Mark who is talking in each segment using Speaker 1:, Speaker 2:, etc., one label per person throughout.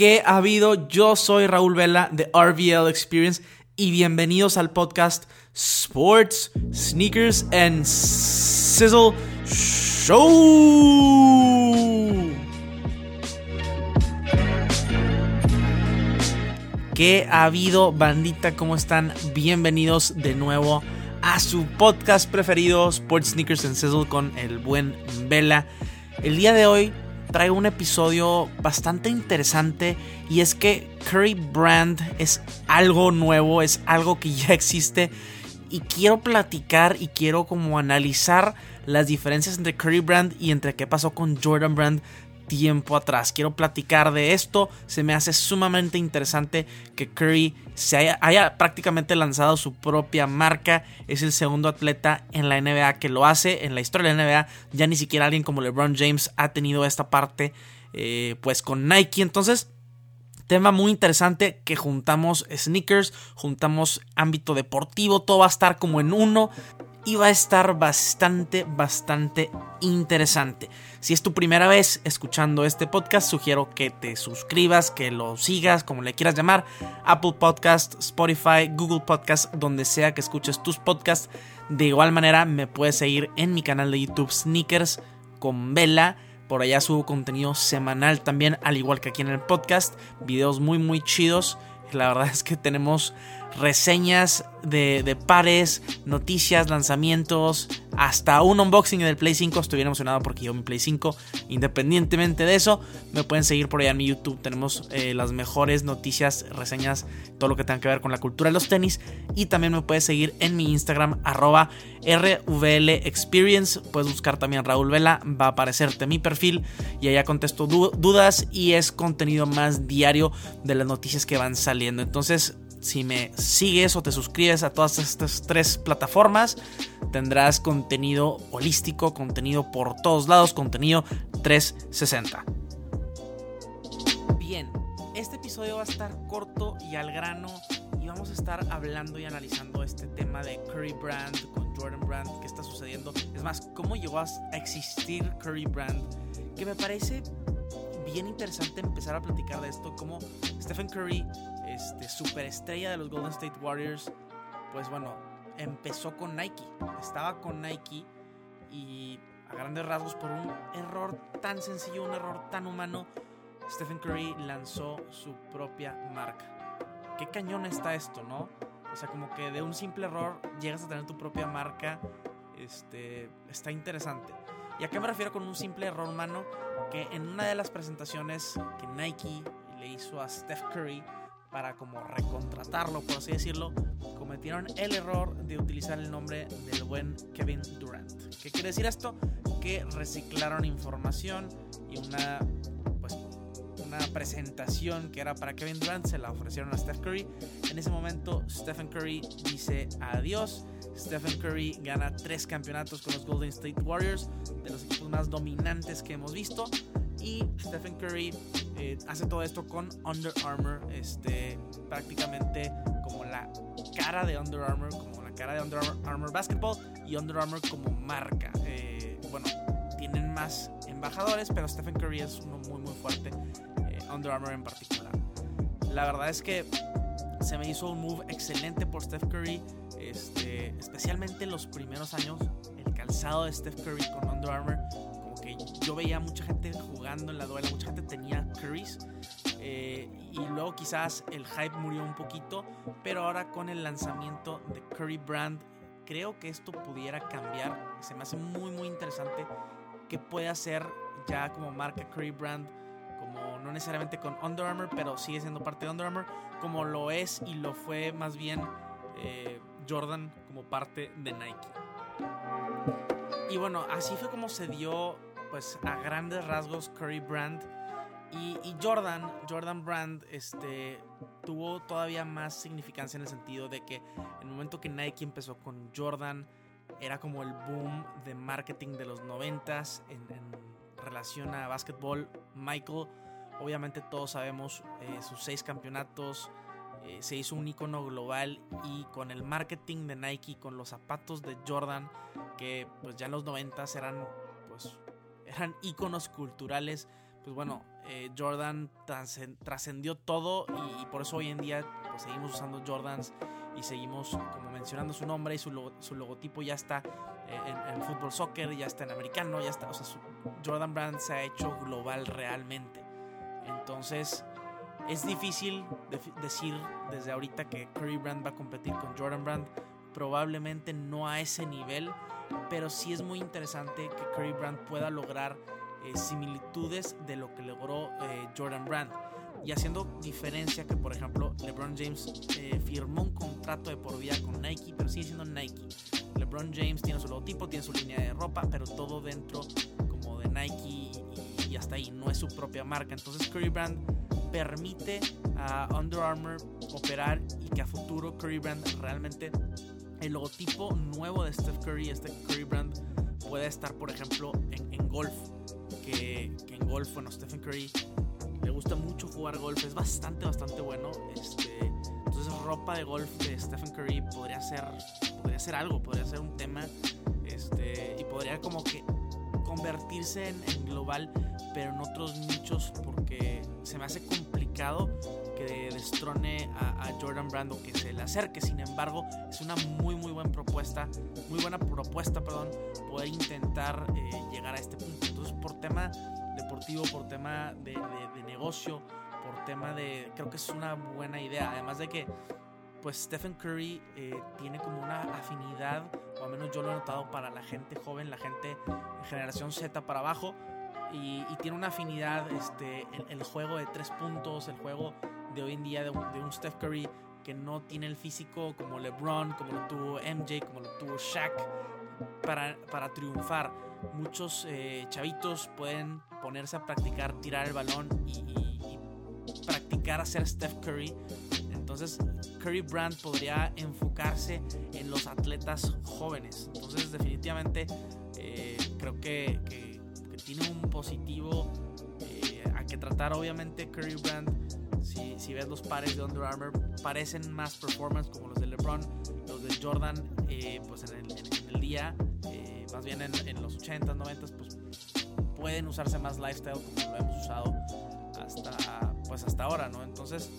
Speaker 1: ¿Qué ha habido? Yo soy Raúl Vela de RVL Experience y bienvenidos al podcast Sports, Sneakers and Sizzle Show. ¿Qué ha habido, bandita? ¿Cómo están? Bienvenidos de nuevo a su podcast preferido, Sports, Sneakers and Sizzle con el buen Vela. El día de hoy traigo un episodio bastante interesante y es que Curry Brand es algo nuevo, es algo que ya existe y quiero platicar y quiero como analizar las diferencias entre Curry Brand y entre qué pasó con Jordan Brand tiempo atrás. Quiero platicar de esto. Se me hace sumamente interesante que Curry se haya, prácticamente lanzado su propia marca. Es el segundo atleta en la NBA que lo hace. En la historia de la NBA ya ni siquiera alguien como LeBron James ha tenido esta parte eh, pues con Nike. Entonces... Tema muy interesante que juntamos sneakers, juntamos ámbito deportivo, todo va a estar como en uno y va a estar bastante, bastante interesante. Si es tu primera vez escuchando este podcast, sugiero que te suscribas, que lo sigas, como le quieras llamar, Apple Podcast, Spotify, Google Podcast, donde sea que escuches tus podcasts. De igual manera, me puedes seguir en mi canal de YouTube Sneakers con Vela. Por allá subo contenido semanal también, al igual que aquí en el podcast. Videos muy, muy chidos. La verdad es que tenemos reseñas de, pares, noticias, lanzamientos, hasta un unboxing del Play 5. Estoy bien emocionado porque yo mi Play 5. Independientemente de eso, me pueden seguir por allá en mi YouTube. Tenemos eh, las mejores noticias, reseñas, todo lo que tenga que ver con la cultura de los tenis. Y también me puedes seguir en mi Instagram, arroba RVL Experience. Puedes buscar también Raúl Vela, va a aparecerte mi perfil y allá contesto dudas y es contenido más diario de las noticias que van saliendo. Entonces, si me sigues o te suscribes a todas estas tres plataformas, tendrás contenido holístico, contenido por todos lados, contenido 360. Bien, este episodio va a estar corto y al grano y vamos a estar hablando y analizando este tema de Curry Brand con Jordan Brand, qué está sucediendo. Es más, cómo llegó a existir Curry Brand, que me parece bien interesante empezar a platicar de esto, como Stephen Curry este, superestrella de los Golden State Warriors, pues bueno, empezó con Nike. Estaba con Nike y a grandes rasgos por un error tan sencillo, un error tan humano, Stephen Curry lanzó su propia marca. Qué cañón está esto, ¿no? O sea, como que de un simple error llegas a tener tu propia marca. Este, está interesante. ¿Y a qué me refiero con un simple error humano? Que en una de las presentaciones que Nike le hizo a Steph Curry, para como recontratarlo, por así decirlo, cometieron el error de utilizar el nombre del buen Kevin Durant. ¿Qué quiere decir esto? Que reciclaron información y una pues una presentación que era para Kevin Durant se la ofrecieron a Steph Curry. En ese momento Stephen Curry dice adiós. Stephen Curry gana tres campeonatos con los Golden State Warriors, de los equipos más dominantes que hemos visto. Y Stephen Curry eh, hace todo esto con Under Armour, este, prácticamente como la cara de Under Armour, como la cara de Under Armour Basketball y Under Armour como marca. Eh, bueno, tienen más embajadores, pero Stephen Curry es uno muy muy fuerte, eh, Under Armour en particular. La verdad es que se me hizo un move excelente por Steph Curry, este, especialmente los primeros años, el calzado de Steph Curry con Under Armour yo veía mucha gente jugando en la duela, mucha gente tenía Currys. Eh, y luego quizás el hype murió un poquito, pero ahora con el lanzamiento de Curry Brand, creo que esto pudiera cambiar. Se me hace muy, muy interesante que puede hacer ya como marca Curry Brand, como no necesariamente con Under Armour, pero sigue siendo parte de Under Armour, como lo es y lo fue más bien eh, Jordan como parte de Nike. Y bueno, así fue como se dio pues a grandes rasgos Curry Brand. Y, Jordan, Jordan Brand, este, tuvo todavía más significancia en el sentido de que en el momento que Nike empezó con Jordan, era como el boom de marketing de los noventas en, relación a básquetbol. Michael, obviamente todos sabemos eh, sus seis campeonatos, eh, se hizo un icono global y con el marketing de Nike, con los zapatos de Jordan, que pues ya en los noventas eran pues eran íconos culturales pues bueno, eh, Jordan trascendió todo y, por eso hoy en día pues, seguimos usando Jordans y seguimos como mencionando su nombre y su, logotipo ya está eh, en, fútbol soccer, ya está en americano, ya está, o sea, Jordan Brand se ha hecho global realmente. Entonces, es difícil decir desde ahorita que Curry Brand va a competir con Jordan Brand, probablemente no a ese nivel, pero sí es muy interesante que Curry Brand pueda lograr eh, similitudes de lo que logró eh, Jordan Brand. Y haciendo diferencia que, por ejemplo, LeBron James eh, firmó un contrato de por vida con Nike, pero sigue siendo Nike. LeBron James tiene su logotipo, tiene su línea de ropa, pero todo dentro como de Nike y, y hasta ahí, no es su propia marca. Entonces Curry Brand permite a Under Armour operar y que a futuro Curry Brand realmente el logotipo nuevo de Steph Curry, este Curry Brand, puede estar, por ejemplo, en, en golf que, en golf, bueno, Stephen Curry le gusta mucho jugar golf, es bastante, bastante bueno. Este, entonces, ropa de golf de Stephen Curry podría ser, podría ser algo, podría ser un tema, este, y podría como que convertirse en, global, pero en otros nichos, porque se me hace complicado que destrone a, Jordan Brand o que se le acerque. Sin embargo, es una muy, muy buena propuesta, muy buena propuesta, perdón, poder intentar eh, llegar a este punto. Entonces, por tema deportivo, por tema de, negocio, por tema de... Creo que es una buena idea. Además de que pues Stephen Curry eh, tiene como una afinidad, o al menos yo lo he notado para la gente joven, la gente de generación Z para abajo, y, tiene una afinidad, este, el, juego de tres puntos, el juego de hoy en día de un, Steph Curry que no tiene el físico como LeBron, como lo tuvo MJ, como lo tuvo Shaq, para, para triunfar. Muchos eh, chavitos pueden ponerse a practicar tirar el balón y, practicar hacer Steph Curry. Entonces Curry Brand podría enfocarse en los atletas jóvenes. Entonces definitivamente eh, creo que, que, tiene un positivo eh, a que tratar. Obviamente Curry Brand, si, si, ves los pares de Under Armour, parecen más performance como los de LeBron, los de Jordan, pues en el, en el día más bien en, los 80s, 90s, pues pueden usarse más lifestyle como lo hemos usado hasta, pues hasta ahora, ¿no? Entonces,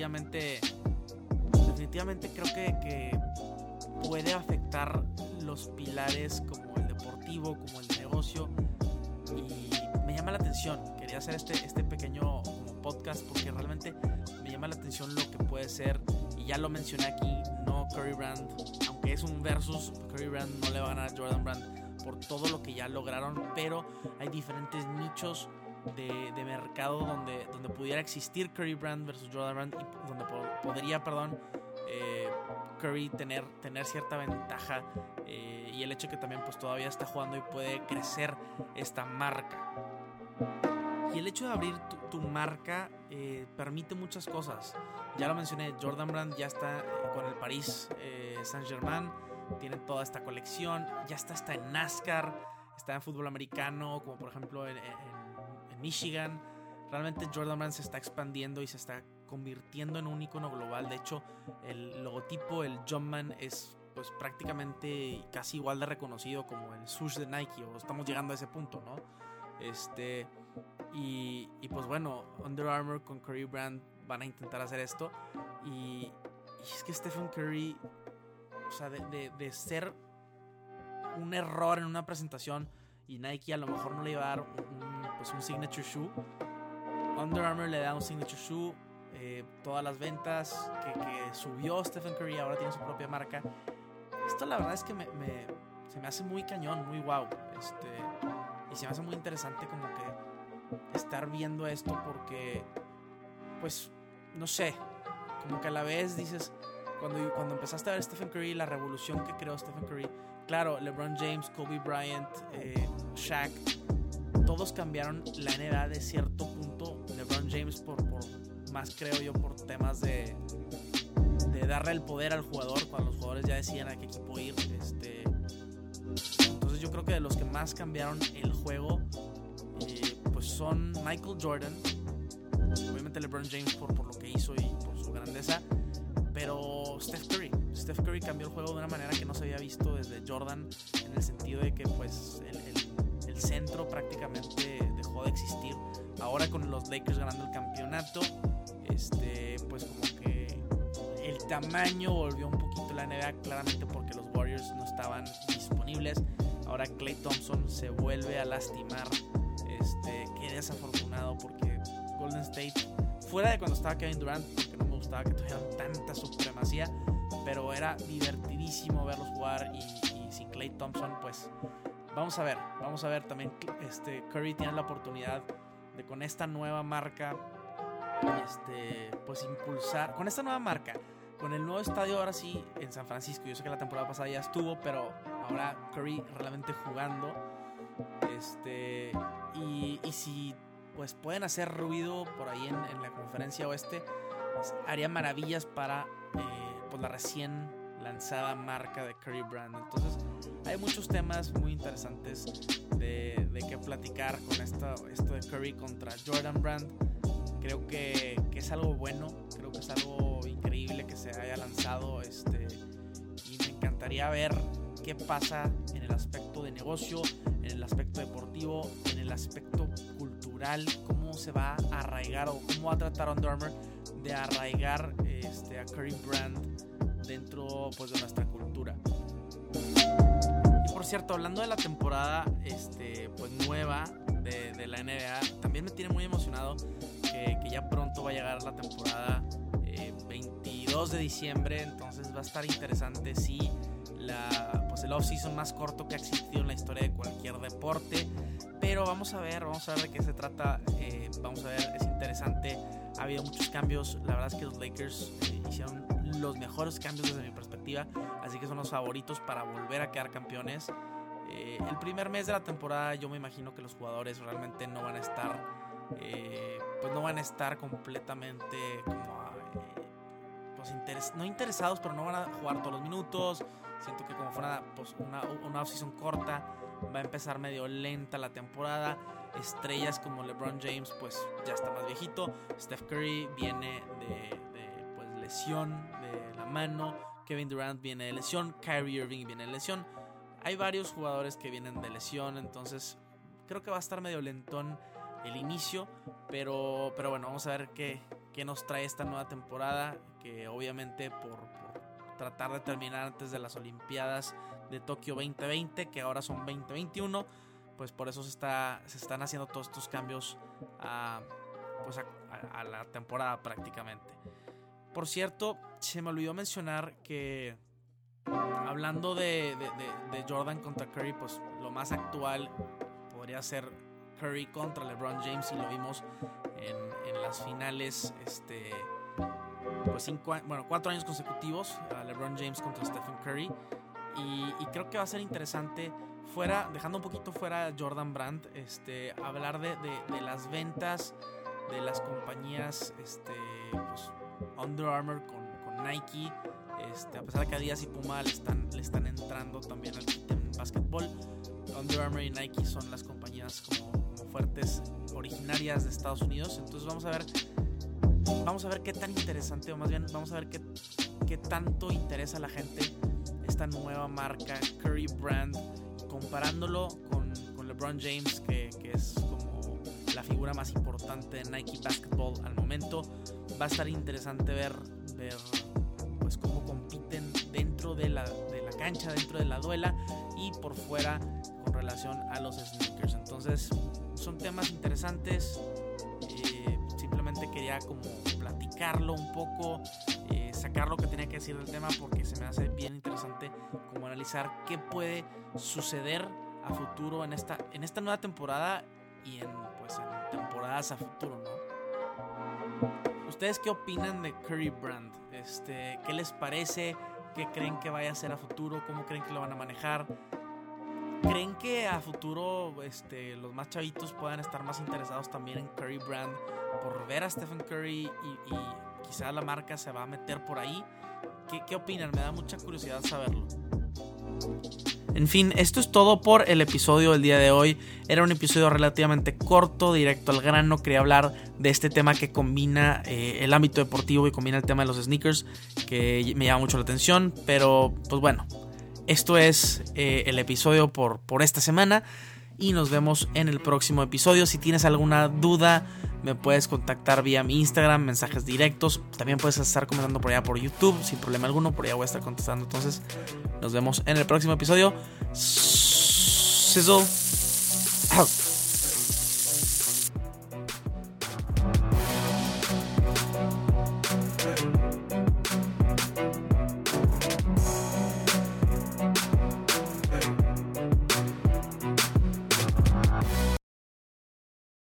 Speaker 1: definitivamente, creo que, que puede afectar los pilares como el deportivo, como el negocio y me llama la atención. Quería hacer este, este pequeño podcast porque realmente me llama la atención lo que puede ser y ya lo mencioné aquí, no Curry Brand, aunque es un versus, Curry Brand no le va a ganar a Jordan Brand por todo lo que ya lograron, pero hay diferentes nichos de, de mercado donde, donde pudiera existir Curry Brand versus Jordan Brand y donde podría, perdón, eh, Curry tener, tener cierta ventaja eh, y el hecho que también pues todavía está jugando y puede crecer esta marca. Y el hecho de abrir tu, marca eh, permite muchas cosas. Ya lo mencioné, Jordan Brand ya está con el Paris eh, Saint-Germain, tiene toda esta colección, ya está hasta en NASCAR, está en fútbol americano, como por ejemplo en, Michigan. Realmente Jordan Brand se está expandiendo y se está convirtiendo en un icono global. De hecho, el logotipo, el Jumpman, es pues prácticamente casi igual de reconocido como el Sush de Nike, o estamos llegando a ese punto, ¿no? Este, y, pues bueno, Under Armour con Curry Brand van a intentar hacer esto. Y, es que Stephen Curry, o sea, de, ser un error en una presentación y Nike a lo mejor no le iba a dar un, pues un signature shoe, Under Armour le da un signature shoe. Eh, todas las ventas que, subió Stephen Curry ahora tiene su propia marca. Esto la verdad es que me, se me hace muy cañón, muy wow. Este, y se me hace muy interesante como que estar viendo esto porque, pues, no sé, como que a la vez dices, cuando, cuando empezaste a ver Stephen Curry, la revolución que creó Stephen Curry, claro, LeBron James, Kobe Bryant, eh, Shaq, todos cambiaron la NBA de cierto punto. LeBron James por, por más creo yo por temas de, de darle el poder al jugador cuando los jugadores ya decían a qué equipo ir. Este, yo creo que de los que más cambiaron el juego, eh, pues son Michael Jordan, obviamente LeBron James por, por lo que hizo y por su grandeza, pero Steph Curry. Steph Curry cambió el juego de una manera que no se había visto desde Jordan, en el sentido de que pues centro prácticamente dejó de existir. Ahora con los Lakers ganando el campeonato, este, pues como que el tamaño volvió un poquito la NBA, claramente porque los Warriors no estaban disponibles. Ahora Clay Thompson se vuelve a lastimar. Este, qué desafortunado porque Golden State, fuera de cuando estaba Kevin Durant, porque no me gustaba que tuvieran tanta supremacía, pero era divertidísimo verlos jugar y, sin Clay Thompson, pues vamos a ver, vamos a ver también este Curry tiene la oportunidad de con esta nueva marca este pues impulsar con esta nueva marca con el nuevo estadio ahora sí en San Francisco yo sé que la temporada pasada ya estuvo pero ahora Curry realmente jugando este y, y si pues pueden hacer ruido por ahí en, en la conferencia oeste pues, haría maravillas para eh, pues la recién lanzada marca de Curry Brand. Entonces hay muchos temas muy interesantes de, de que platicar con esto, esto de Curry contra Jordan Brand. Creo que, es algo bueno, creo que es algo increíble que se haya lanzado este, y me encantaría ver qué pasa en el aspecto de negocio, en el aspecto deportivo, en el aspecto cultural, cómo se va a arraigar o cómo va a tratar Under Armour de arraigar este, a Curry Brand dentro pues, de nuestra cultura. Cierto, hablando de la temporada este, pues, nueva de, la NBA, también me tiene muy emocionado que, ya pronto va a llegar la temporada eh, 22 de diciembre, entonces va a estar interesante si la, pues el off-season más corto que ha existido en la historia de cualquier deporte. Pero vamos a ver, vamos a ver de qué se trata. Eh, vamos a ver, es interesante. Ha habido muchos cambios. La verdad es que los Lakers eh, hicieron los mejores cambios desde mi perspectiva. Así que son los favoritos para volver a quedar campeones. Eh, el primer mes de la temporada yo me imagino que los jugadores realmente no van a estar, eh, pues no van a estar completamente como, eh, pues interes no interesados, pero no van a jugar todos los minutos. Siento que como fuera pues, una, una off-season corta, va a empezar medio lenta la temporada. Estrellas como LeBron James, pues ya está más viejito. Steph Curry viene de, lesión de la mano. Kevin Durant viene de lesión. Kyrie Irving viene de lesión. Hay varios jugadores que vienen de lesión, entonces creo que va a estar medio lentón el inicio. Pero, pero bueno, vamos a ver qué, qué nos trae esta nueva temporada. Que obviamente por, tratar de terminar antes de las Olimpiadas de Tokio 2020, que ahora son 2021, pues por eso se, está, se están haciendo todos estos cambios a, pues a la temporada prácticamente. Por cierto, se me olvidó mencionar que hablando de, Jordan contra Curry, pues lo más actual podría ser Curry contra LeBron James y lo vimos en, las finales, este, pues bueno, cuatro años consecutivos, LeBron James contra Stephen Curry. Y, creo que va a ser interesante, fuera, dejando un poquito fuera Jordan Brandt, este, hablar de, de las ventas de las compañías este, pues, Under Armour con, con Nike. Este, a pesar de que Adidas y Puma le están, le están entrando también al en básquetbol, Under Armour y Nike son las compañías como, como, fuertes originarias de Estados Unidos. Entonces vamos a ver, vamos a ver qué tan interesante, o más bien vamos a ver qué, qué tanto interesa a la gente esta nueva marca Curry Brand, comparándolo con, con LeBron James, que, que es como la figura más importante de Nike Basketball al momento. Va a estar interesante ver, ver pues cómo compiten dentro de la, de la cancha, dentro de la duela y por fuera con relación a los sneakers. Entonces son temas interesantes. Eh, simplemente quería como platicarlo un poco, eh, sacar lo que tenía que decir del tema porque se me hace bien interesante como analizar qué puede suceder a futuro en esta, en esta nueva temporada y en, pues, temporadas a futuro, ¿no? ¿Ustedes qué opinan de Curry Brand? Este, ¿Qué les parece? ¿Qué creen que vaya a ser a futuro? ¿Cómo creen que lo van a manejar? ¿Creen que a futuro este, los más chavitos puedan estar más interesados también en Curry Brand por ver a Stephen Curry y, y quizá la marca se va a meter por ahí? ¿Qué, ¿Qué opinan? Me da mucha curiosidad saberlo. En fin, esto es todo por el episodio del día de hoy. Era un episodio relativamente corto, directo al grano. Quería hablar de este tema que combina eh, el ámbito deportivo y combina el tema de los sneakers, que me llama mucho la atención. Pero, pues bueno, esto es eh, el episodio por, por esta semana. Y nos vemos en el próximo episodio. Si tienes alguna duda, me puedes contactar vía mi Instagram, mensajes directos. También puedes estar comentando por allá por YouTube, sin problema alguno. Por allá voy a estar contestando. Entonces, nos vemos en el próximo episodio. Sizzle out.